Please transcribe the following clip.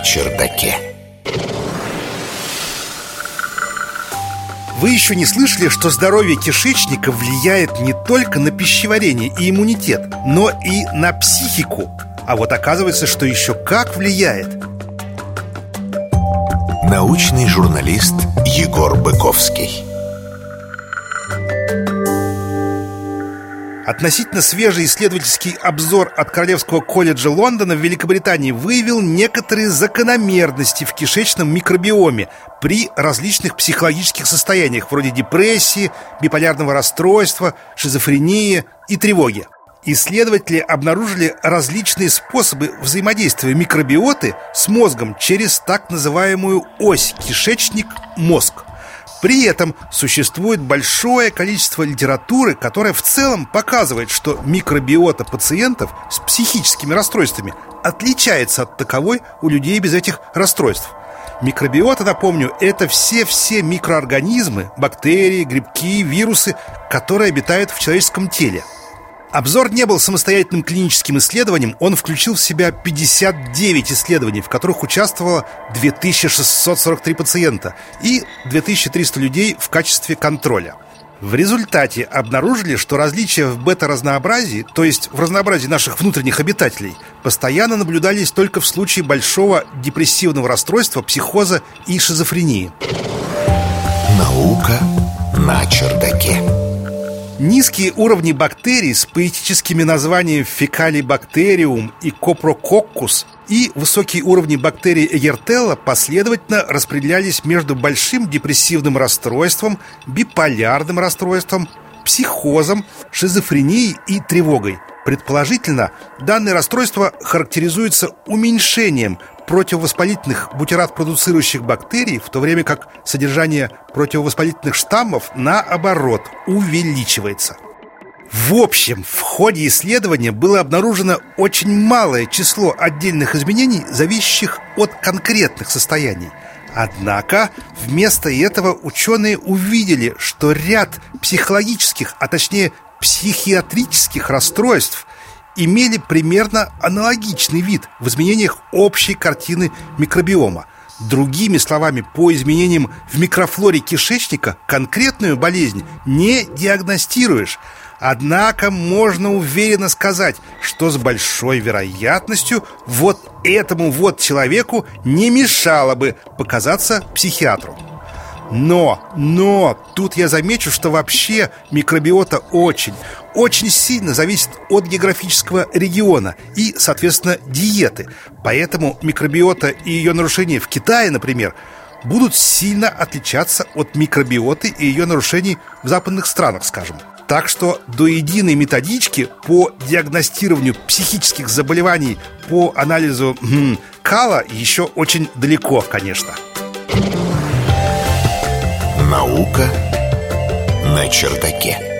чердаке. Вы еще не слышали, что здоровье кишечника влияет не только на пищеварение и иммунитет, но и на психику. А вот оказывается, что еще как влияет. Научный журналист Егор Быковский. Относительно свежий исследовательский обзор от Королевского колледжа Лондона в Великобритании выявил некоторые закономерности в кишечном микробиоме при различных психологических состояниях, вроде депрессии, биполярного расстройства, шизофрении и тревоги. Исследователи обнаружили различные способы взаимодействия микробиоты с мозгом через так называемую ось кишечник-мозг – при этом существует большое количество литературы, которая в целом показывает, что микробиота пациентов с психическими расстройствами отличается от таковой у людей без этих расстройств. Микробиота, напомню, это все-все микроорганизмы, бактерии, грибки, вирусы, которые обитают в человеческом теле – Обзор не был самостоятельным клиническим исследованием, он включил в себя 59 исследований, в которых участвовало 2643 пациента и 2300 людей в качестве контроля. В результате обнаружили, что различия в бета-разнообразии, то есть в разнообразии наших внутренних обитателей, постоянно наблюдались только в случае большого депрессивного расстройства, психоза и шизофрении. Наука на чердаке. Низкие уровни бактерий с поэтическими названиями фекалибактериум и копрококкус и высокие уровни бактерий Эгертелла последовательно распределялись между большим депрессивным расстройством, биполярным расстройством, психозом, шизофренией и тревогой. Предположительно, данное расстройство характеризуется уменьшением противовоспалительных бутират-продуцирующих бактерий, в то время как содержание противовоспалительных штаммов, наоборот, увеличивается. В общем, в ходе исследования было обнаружено очень малое число отдельных изменений, зависящих от конкретных состояний. Однако вместо этого ученые увидели, что ряд психологических, а точнее психиатрических расстройств – имели примерно аналогичный вид в изменениях общей картины микробиома. Другими словами, по изменениям в микрофлоре кишечника конкретную болезнь не диагностируешь. Однако можно уверенно сказать, что с большой вероятностью вот этому вот человеку не мешало бы показаться психиатру. Но, но, тут я замечу, что вообще микробиота очень, очень сильно зависит от географического региона и, соответственно, диеты. Поэтому микробиота и ее нарушения в Китае, например, будут сильно отличаться от микробиоты и ее нарушений в западных странах, скажем. Так что до единой методички по диагностированию психических заболеваний по анализу м, кала еще очень далеко, конечно. Наука на чердаке.